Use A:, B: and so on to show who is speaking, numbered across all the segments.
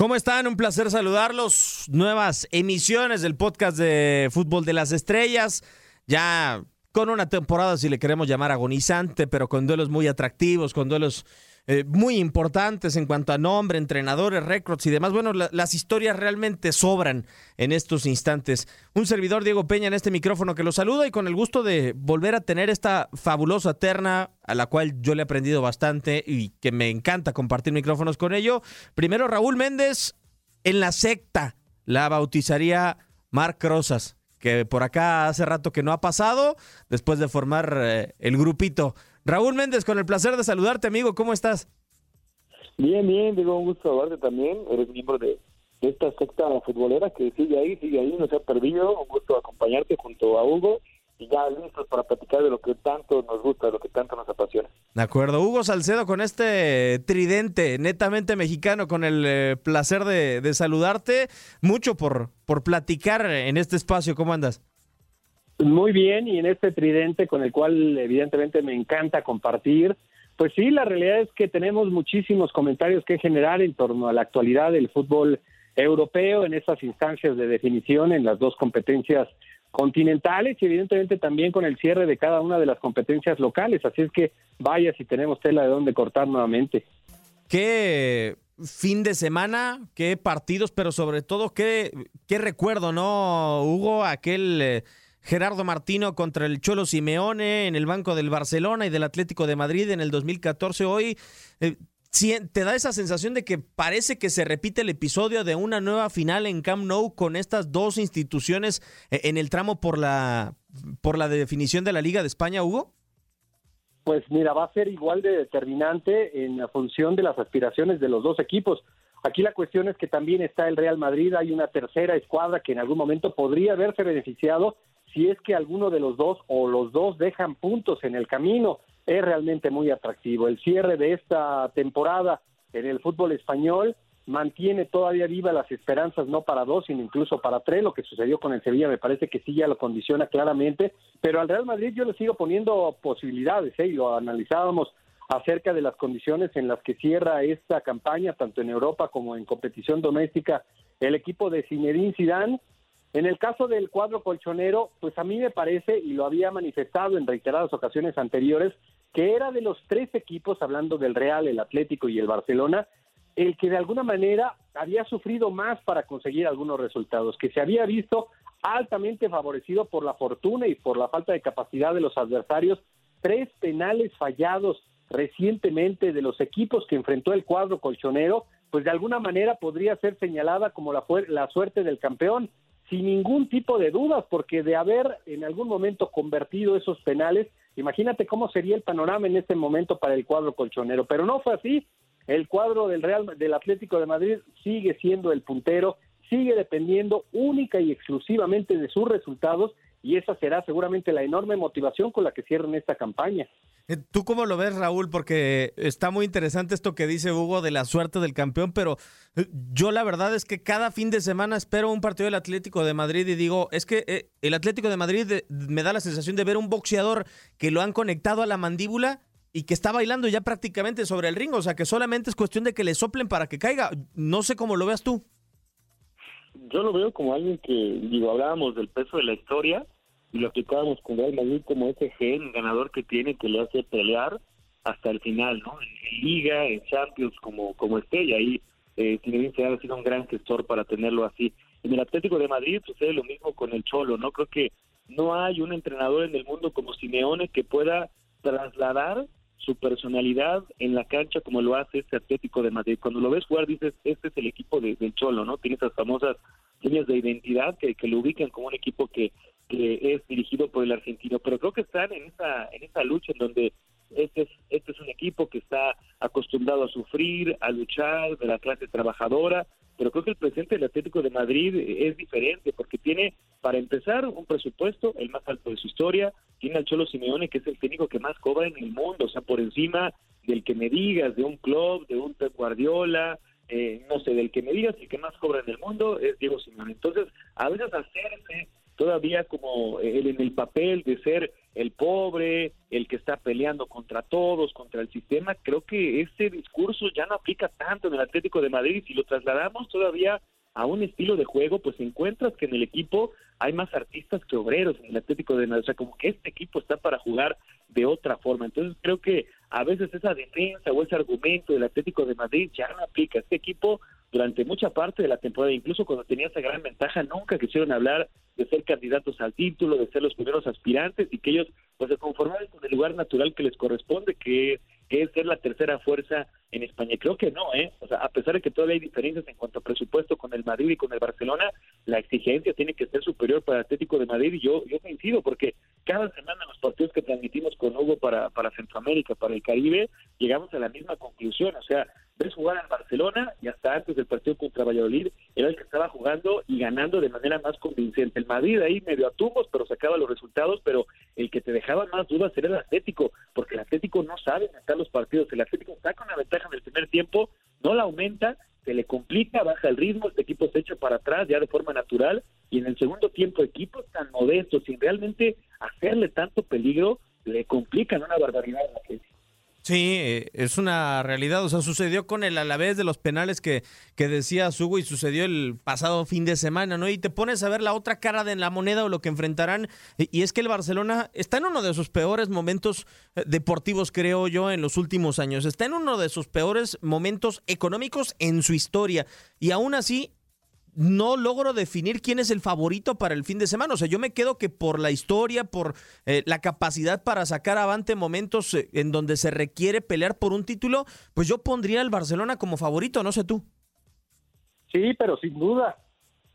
A: ¿Cómo están? Un placer saludarlos. Nuevas emisiones del podcast de Fútbol de las Estrellas. Ya con una temporada, si le queremos llamar agonizante, pero con duelos muy atractivos, con duelos eh, muy importantes en cuanto a nombre, entrenadores, récords y demás. Bueno, la, las historias realmente sobran en estos instantes. Un servidor, Diego Peña, en este micrófono que lo saluda y con el gusto de volver a tener esta fabulosa terna a la cual yo le he aprendido bastante y que me encanta compartir micrófonos con ello. Primero, Raúl Méndez en la secta. La bautizaría Marc Rosas, que por acá hace rato que no ha pasado después de formar eh, el grupito. Raúl Méndez, con el placer de saludarte, amigo. ¿Cómo estás?
B: Bien, bien, digo, un gusto saludarte también. Eres miembro de, de esta secta futbolera que sigue ahí, sigue ahí, no se ha perdido. Un gusto acompañarte junto a Hugo y ya listos para platicar de lo que tanto nos gusta, de lo que tanto nos apasiona.
A: De acuerdo. Hugo Salcedo con este tridente netamente mexicano, con el eh, placer de, de saludarte. Mucho por, por platicar en este espacio. ¿Cómo andas?
B: Muy bien, y en este tridente con el cual evidentemente me encanta compartir, pues sí, la realidad es que tenemos muchísimos comentarios que generar en torno a la actualidad del fútbol europeo en estas instancias de definición en las dos competencias continentales y evidentemente también con el cierre de cada una de las competencias locales. Así es que vaya si tenemos tela de dónde cortar nuevamente.
A: Qué fin de semana, qué partidos, pero sobre todo qué, qué recuerdo, ¿no, Hugo? Aquel... Eh, Gerardo Martino contra el Cholo Simeone en el banco del Barcelona y del Atlético de Madrid en el 2014. Hoy eh, te da esa sensación de que parece que se repite el episodio de una nueva final en Camp Nou con estas dos instituciones eh, en el tramo por la por la definición de la Liga de España, Hugo.
B: Pues mira, va a ser igual de determinante en la función de las aspiraciones de los dos equipos. Aquí la cuestión es que también está el Real Madrid, hay una tercera escuadra que en algún momento podría haberse beneficiado si es que alguno de los dos o los dos dejan puntos en el camino, es realmente muy atractivo. El cierre de esta temporada en el fútbol español mantiene todavía viva las esperanzas no para dos, sino incluso para tres. Lo que sucedió con el Sevilla me parece que sí ya lo condiciona claramente, pero al Real Madrid yo le sigo poniendo posibilidades, ¿eh? y lo analizábamos acerca de las condiciones en las que cierra esta campaña, tanto en Europa como en competición doméstica, el equipo de Zinedine Zidane en el caso del cuadro colchonero, pues a mí me parece, y lo había manifestado en reiteradas ocasiones anteriores, que era de los tres equipos, hablando del Real, el Atlético y el Barcelona, el que de alguna manera había sufrido más para conseguir algunos resultados, que se había visto altamente favorecido por la fortuna y por la falta de capacidad de los adversarios. Tres penales fallados recientemente de los equipos que enfrentó el cuadro colchonero, pues de alguna manera podría ser señalada como la, la suerte del campeón sin ningún tipo de dudas, porque de haber en algún momento convertido esos penales, imagínate cómo sería el panorama en este momento para el cuadro colchonero. Pero no fue así. El cuadro del Real del Atlético de Madrid sigue siendo el puntero, sigue dependiendo única y exclusivamente de sus resultados y esa será seguramente la enorme motivación con la que cierren esta campaña.
A: Eh, ¿Tú cómo lo ves, Raúl? Porque está muy interesante esto que dice Hugo de la suerte del campeón, pero eh, yo la verdad es que cada fin de semana espero un partido del Atlético de Madrid y digo, es que eh, el Atlético de Madrid me da la sensación de ver un boxeador que lo han conectado a la mandíbula y que está bailando ya prácticamente sobre el ring, o sea que solamente es cuestión de que le soplen para que caiga. No sé cómo lo veas tú
B: yo lo veo como alguien que, digo, hablábamos del peso de la historia y lo aplicábamos con Real Madrid como ese gen ganador que tiene que le hace pelear hasta el final, ¿no? En, Liga, en Champions, como, como y ahí eh, se ha sido un gran gestor para tenerlo así. En el Atlético de Madrid sucede lo mismo con el Cholo, ¿no? Creo que no hay un entrenador en el mundo como Simeone que pueda trasladar su personalidad en la cancha como lo hace este Atlético de Madrid. Cuando lo ves jugar dices, este es el equipo de, del Cholo, ¿no? Tiene esas famosas líneas de identidad que, que lo ubican como un equipo que, que es dirigido por el argentino, pero creo que están en esa, en esa lucha en donde
C: este es, este es un equipo que está acostumbrado a sufrir, a luchar, de la clase trabajadora, pero creo que el presidente del Atlético de Madrid es diferente porque tiene, para empezar, un presupuesto, el más alto de su historia, tiene al Cholo Simeone, que es el técnico que más cobra en el mundo, o sea, por encima del que me digas, de un club, de un Pep Guardiola, eh, no sé, del que me digas, el que más cobra en el mundo es Diego Simeone. Entonces, a veces hacerse todavía como él en el papel de ser el pobre, el que está peleando contra todos, contra el sistema, creo que ese discurso ya no aplica tanto en el Atlético de Madrid. Si lo trasladamos todavía a un estilo de juego, pues encuentras que en el equipo hay más artistas que obreros en el Atlético de Madrid. O sea, como que este equipo está para jugar de otra forma. Entonces creo que a veces esa defensa o ese argumento del Atlético de Madrid ya no aplica. Este equipo durante mucha parte de la temporada, incluso cuando tenía esa gran ventaja, nunca quisieron hablar de ser candidatos al título, de ser los primeros aspirantes y que ellos pues se conformaban con el lugar natural que les corresponde, que, es ser la tercera fuerza en España. Creo que no, ¿eh? O sea, a pesar de que todavía hay diferencias en cuanto a presupuesto con el Madrid y con el Barcelona, la exigencia tiene que ser superior para el Atlético de Madrid y yo, yo coincido porque cada semana los partidos que transmitimos con Hugo para, para Centroamérica, para el Caribe, llegamos a la misma conclusión, o sea, ves jugar al Barcelona y hasta antes del partido contra Valladolid era el que estaba jugando y ganando de manera más convincente. El Madrid ahí medio a tubos, pero sacaba los resultados, pero el que te dejaba más dudas era el Atlético, porque el Atlético no sabe matar los partidos, el Atlético con una ventaja en el primer tiempo, no la aumenta, se le complica, baja el ritmo, este equipo se echa para atrás ya de forma natural y en el segundo tiempo equipos tan modestos sin realmente hacerle tanto peligro le complican una barbaridad a la
A: Sí, eh, es una realidad. O sea, sucedió con el Alavés de los penales que, que decía Hugo y sucedió el pasado fin de semana, ¿no? Y te pones a ver la otra cara de la moneda o lo que enfrentarán. Y es que el Barcelona está en uno de sus peores momentos eh, deportivos, creo yo, en los últimos años. Está en uno de sus peores momentos económicos en su historia. Y aún así no logro definir quién es el favorito para el fin de semana. O sea, yo me quedo que por la historia, por eh, la capacidad para sacar avante momentos eh, en donde se requiere pelear por un título, pues yo pondría al Barcelona como favorito, no sé tú.
B: Sí, pero sin duda,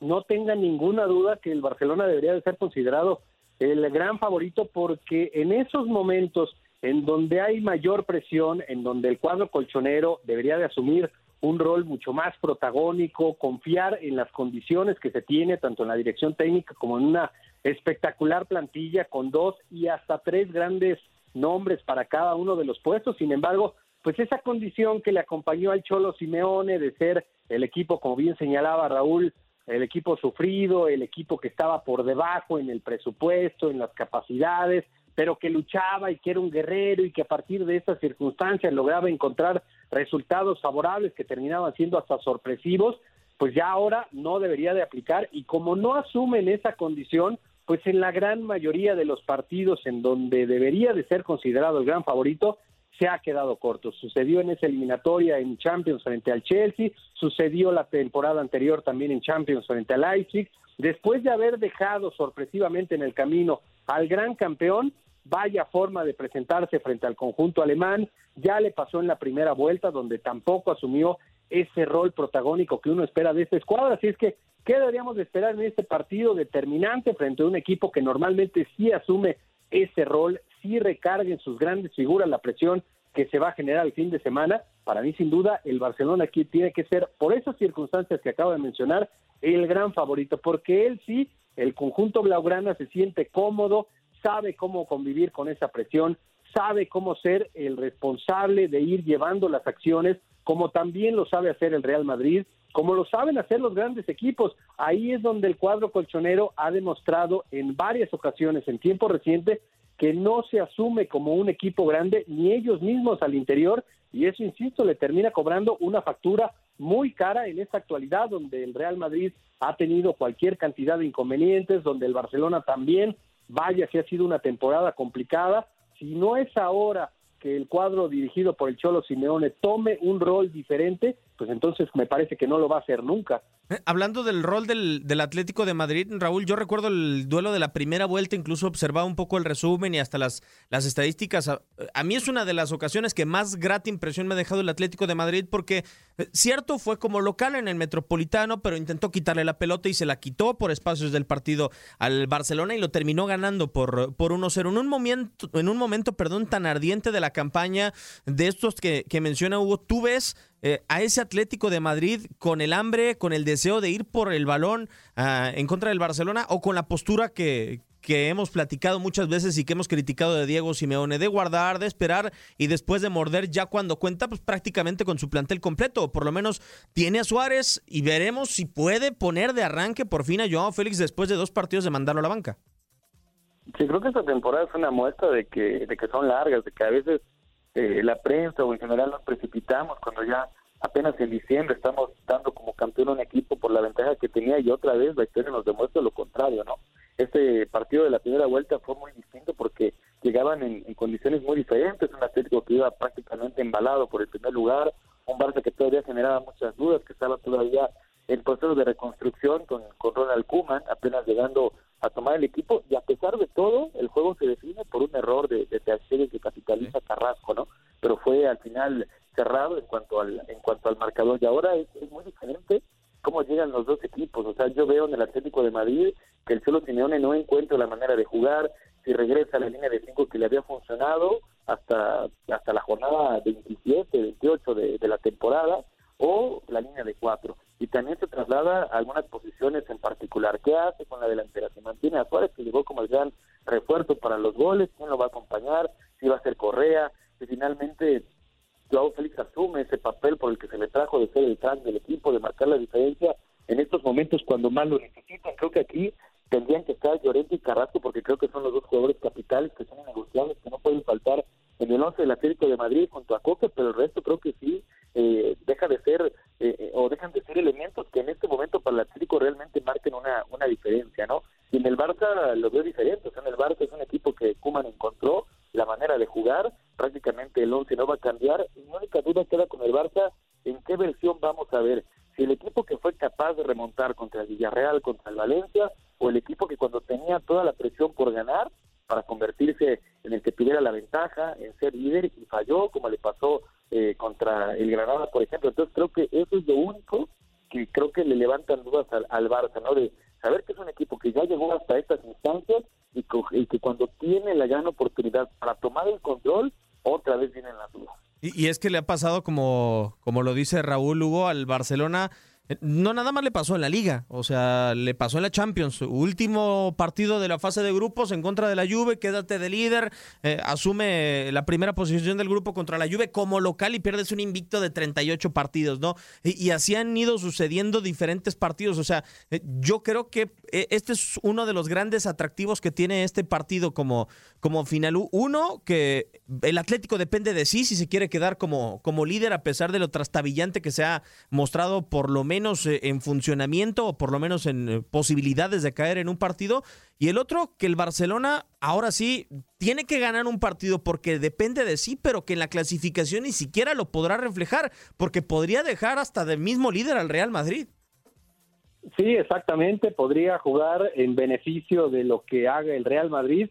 B: no tenga ninguna duda que el Barcelona debería de ser considerado el gran favorito porque en esos momentos en donde hay mayor presión, en donde el cuadro colchonero debería de asumir un rol mucho más protagónico, confiar en las condiciones que se tiene, tanto en la dirección técnica como en una espectacular plantilla con dos y hasta tres grandes nombres para cada uno de los puestos. Sin embargo, pues esa condición que le acompañó al Cholo Simeone de ser el equipo, como bien señalaba Raúl, el equipo sufrido, el equipo que estaba por debajo en el presupuesto, en las capacidades, pero que luchaba y que era un guerrero y que a partir de estas circunstancias lograba encontrar resultados favorables que terminaban siendo hasta sorpresivos, pues ya ahora no debería de aplicar y como no asumen esa condición, pues en la gran mayoría de los partidos en donde debería de ser considerado el gran favorito, se ha quedado corto. Sucedió en esa eliminatoria en Champions frente al Chelsea, sucedió la temporada anterior también en Champions frente al Leipzig. Después de haber dejado sorpresivamente en el camino al gran campeón, vaya forma de presentarse frente al conjunto alemán, ya le pasó en la primera vuelta donde tampoco asumió ese rol protagónico que uno espera de esta escuadra, así es que ¿qué deberíamos de esperar en este partido determinante frente a un equipo que normalmente sí asume ese rol, sí recarga en sus grandes figuras la presión que se va a generar el fin de semana? Para mí, sin duda, el Barcelona aquí tiene que ser, por esas circunstancias que acabo de mencionar, el gran favorito, porque él sí, el conjunto blaugrana se siente cómodo, sabe cómo convivir con esa presión, sabe cómo ser el responsable de ir llevando las acciones, como también lo sabe hacer el Real Madrid, como lo saben hacer los grandes equipos. Ahí es donde el cuadro colchonero ha demostrado en varias ocasiones, en tiempo reciente, que no se asume como un equipo grande, ni ellos mismos al interior, y eso, insisto, le termina cobrando una factura muy cara en esta actualidad, donde el Real Madrid ha tenido cualquier cantidad de inconvenientes, donde el Barcelona también vaya que ha sido una temporada complicada, si no es ahora que el cuadro dirigido por el Cholo Simeone tome un rol diferente, pues entonces me parece que no lo va a hacer nunca.
A: Eh, hablando del rol del, del, Atlético de Madrid, Raúl, yo recuerdo el duelo de la primera vuelta, incluso observaba un poco el resumen y hasta las, las estadísticas. A, a, mí es una de las ocasiones que más grata impresión me ha dejado el Atlético de Madrid porque, eh, cierto, fue como local en el Metropolitano, pero intentó quitarle la pelota y se la quitó por espacios del partido al Barcelona y lo terminó ganando por, por 1-0. En un momento, en un momento, perdón, tan ardiente de la campaña de estos que, menciona Hugo, tú ves eh, a ese Atlético de Madrid con el hambre, con el deseo de ir por el balón uh, en contra del Barcelona o con la postura que, que hemos platicado muchas veces y que hemos criticado de Diego Simeone, de guardar, de esperar y después de morder ya cuando cuenta, pues prácticamente con su plantel completo, o por lo menos tiene a Suárez y veremos si puede poner de arranque por fin a Joao Félix después de dos partidos de mandarlo a la banca.
C: Sí, creo que esta temporada es una muestra de que, de que son largas, de que a veces eh, la prensa o en general nos precipitamos cuando ya apenas en diciembre estamos dando como campeón un equipo por la ventaja que tenía y otra vez la historia nos demuestra lo contrario, ¿no? Este partido de la primera vuelta fue muy distinto porque llegaban en, condiciones muy diferentes, un Atlético que iba prácticamente embalado por el primer lugar, un Barça que todavía generaba muchas dudas, que estaba todavía en proceso de reconstrucción con, con Ronald Koeman, apenas llegando a tomar el equipo y a pesar de todo el juego se define por un error de, de que capitaliza Carrasco, ¿no? Pero fue al final cerrado en cuanto al en cuanto al marcador. Y ahora es, es muy diferente cómo llegan los dos equipos, o sea, yo veo en el Atlético de Madrid que el Cholo Simeone no encuentra la manera de jugar, si regresa a la línea de cinco que le había funcionado hasta hasta la jornada 27, 28 de, de la temporada o la línea de cuatro y también se traslada a algunas posiciones en particular. ¿Qué hace con la delantera? Se mantiene a Suárez, que llegó como el gran refuerzo para los goles, quién lo va a acompañar, si va a ser Correa, si finalmente Joao Félix asume ese papel por el que se le trajo de ser el crack del equipo, de marcar la diferencia en estos momentos cuando más lo necesitan. Creo que aquí tendrían que estar Llorente y Carrasco porque creo que son los dos jugadores capitales que son negociables, que no pueden faltar en el once del Atlético de Madrid junto a Coque, pero el resto le levantan dudas al, al Barça, ¿no? De saber que es un equipo que ya llegó hasta estas instancias y, que cuando tiene la gran oportunidad para tomar el control, otra vez vienen las dudas.
A: Y, y, es que le ha pasado como, como lo dice Raúl Hugo al Barcelona no nada más le pasó en la liga, o sea, le pasó en la Champions. Último partido de la fase de grupos en contra de la Juve, quédate de líder, eh, asume la primera posición del grupo contra la Juve como local y pierdes un invicto de 38 partidos, ¿no? Y, y así han ido sucediendo diferentes partidos, o sea, eh, yo creo que eh, este es uno de los grandes atractivos que tiene este partido como, como final. Uno, que el Atlético depende de sí si se quiere quedar como, como líder a pesar de lo trastabillante que se ha mostrado por lo menos menos eh, en funcionamiento o por lo menos en eh, posibilidades de caer en un partido. Y el otro, que el Barcelona ahora sí tiene que ganar un partido porque depende de sí, pero que en la clasificación ni siquiera lo podrá reflejar porque podría dejar hasta del mismo líder al Real Madrid.
B: Sí, exactamente, podría jugar en beneficio de lo que haga el Real Madrid.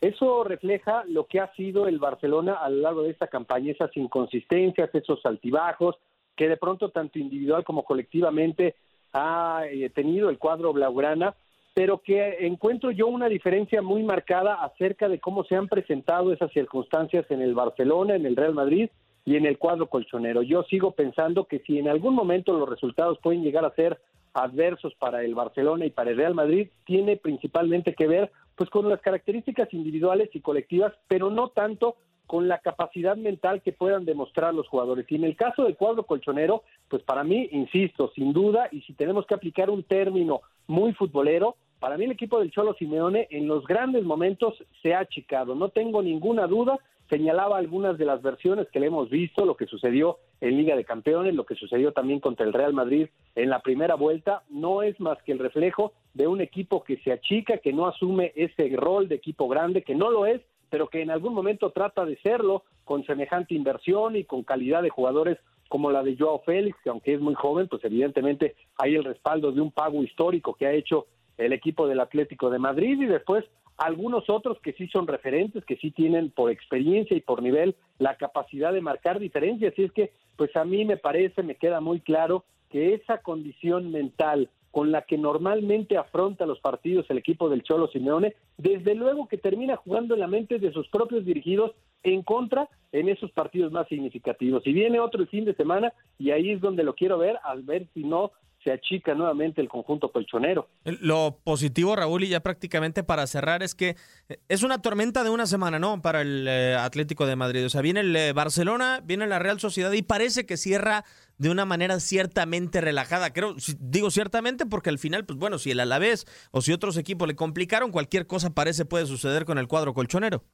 B: Eso refleja lo que ha sido el Barcelona a lo largo de esta campaña, esas inconsistencias, esos altibajos, que de pronto tanto individual como colectivamente ha eh, tenido el cuadro blaugrana, pero que encuentro yo una diferencia muy marcada acerca de cómo se han presentado esas circunstancias en el Barcelona, en el Real Madrid y en el cuadro colchonero. Yo sigo pensando que si en algún momento los resultados pueden llegar a ser adversos para el Barcelona y para el Real Madrid, tiene principalmente que ver pues con las características individuales y colectivas, pero no tanto con la capacidad mental que puedan demostrar los jugadores. Y en el caso del cuadro colchonero, pues para mí, insisto, sin duda, y si tenemos que aplicar un término muy futbolero, para mí el equipo del Cholo Simeone en los grandes momentos se ha achicado, no tengo ninguna duda, señalaba algunas de las versiones que le hemos visto, lo que sucedió en Liga de Campeones, lo que sucedió también contra el Real Madrid en la primera vuelta, no es más que el reflejo de un equipo que se achica, que no asume ese rol de equipo grande, que no lo es, pero que en algún momento trata de serlo con semejante inversión y con calidad de jugadores como la de Joao Félix, que aunque es muy joven, pues evidentemente hay el respaldo de un pago histórico que ha hecho el equipo del Atlético de Madrid y después algunos otros que sí son referentes, que sí tienen por experiencia y por nivel la capacidad de marcar diferencias. Y es que, pues a mí me parece, me queda muy claro que esa condición mental con la que normalmente afronta los partidos el equipo del Cholo Simeone, desde luego que termina jugando en la mente de sus propios dirigidos en contra en esos partidos más significativos. Y viene otro fin de semana y ahí es donde lo quiero ver, al ver si no se achica nuevamente el conjunto colchonero.
A: Lo positivo, Raúl, y ya prácticamente para cerrar, es que eh, es una tormenta de una semana, ¿no? Para el eh, Atlético de Madrid. O sea, viene el eh, Barcelona, viene la Real Sociedad y parece que cierra de una manera ciertamente relajada. Creo, digo ciertamente porque al final, pues bueno, si el Alavés o si otros equipos le complicaron, cualquier cosa parece puede suceder con el cuadro colchonero.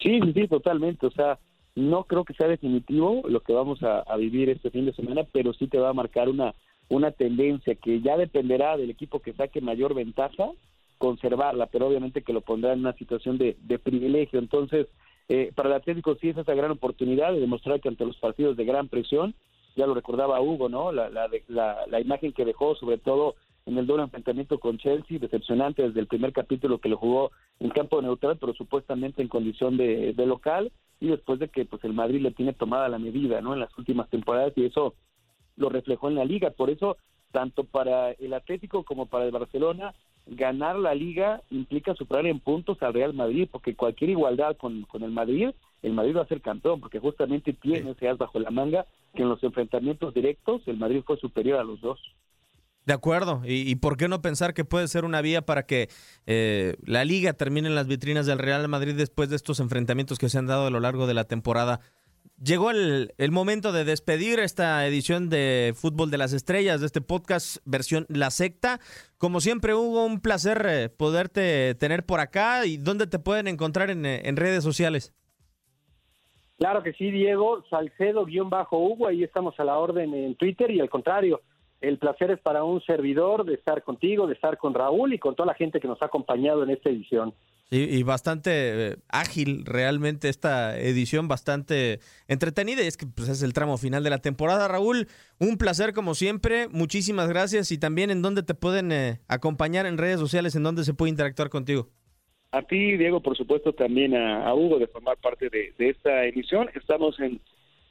C: Sí, sí, totalmente. O sea, no creo que sea definitivo lo que vamos a, vivir este fin de semana, pero sí te va a marcar una, una tendencia que ya dependerá del equipo que saque mayor ventaja, conservarla, pero obviamente que lo pondrá en una situación de, de privilegio. Entonces, eh, para el Atlético sí es esa gran oportunidad de demostrar que ante los partidos de gran presión, ya lo recordaba Hugo, ¿no? La, la, la, la imagen que dejó, sobre todo en el doble enfrentamiento con Chelsea, decepcionante desde el primer capítulo que lo jugó en campo neutral, pero supuestamente en condición de, de local, y después de que pues el Madrid le tiene tomada la medida, ¿no? En las últimas temporadas, y eso lo reflejó en la liga. Por eso, tanto para el Atlético como para el Barcelona, ganar la liga implica superar en puntos al Real Madrid, porque cualquier igualdad con, con el Madrid, el Madrid va a ser campeón, porque justamente tiene ese as bajo la manga que en los enfrentamientos directos el Madrid fue superior a los dos.
A: De acuerdo, y, por qué no pensar que puede ser una vía para que eh, la liga termine en las vitrinas del Real Madrid después de estos enfrentamientos que se han dado a lo largo de la temporada. Llegó el, momento de despedir esta edición de Fútbol de las Estrellas, de este podcast versión La Secta. Como siempre, Hugo, un placer eh, poderte tener por acá. ¿Y dónde te pueden encontrar en, eh, en redes sociales?
B: Claro que sí, Diego, Salcedo-Hugo, ahí estamos a la orden en Twitter y al contrario, el placer es para un servidor de estar contigo, de estar con Raúl y con toda la gente que nos ha acompañado en esta edición.
A: y bastante eh, ágil realmente esta edición, bastante entretenida y es que pues, es el tramo final de la temporada. Raúl, un placer como siempre, muchísimas gracias y también en dónde te pueden eh, acompañar en redes sociales, en dónde se puede interactuar contigo.
C: A ti, Diego, por supuesto, también a, Hugo de formar parte de, de esta emisión. Estamos en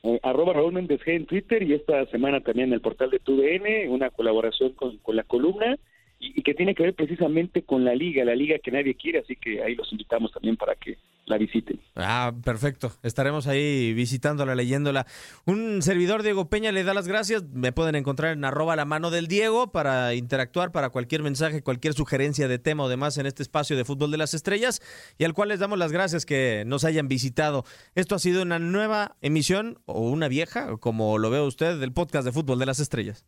C: eh, arroba Raúl Méndez G en Twitter y esta semana también en el portal de TUDN, una colaboración con, con la columna y, que tiene que ver precisamente con la liga, la liga que nadie quiere, así que ahí los invitamos también para que la visiten.
A: Ah, perfecto. Estaremos ahí visitándola, leyéndola. Un servidor, Diego Peña, le da las gracias. Me pueden encontrar en arroba la mano del Diego para interactuar, para cualquier mensaje, cualquier sugerencia de tema o demás en este espacio de Fútbol de las Estrellas y al cual les damos las gracias que nos hayan visitado. Esto ha sido una nueva emisión o una vieja, como lo ve usted, del podcast de Fútbol de las Estrellas.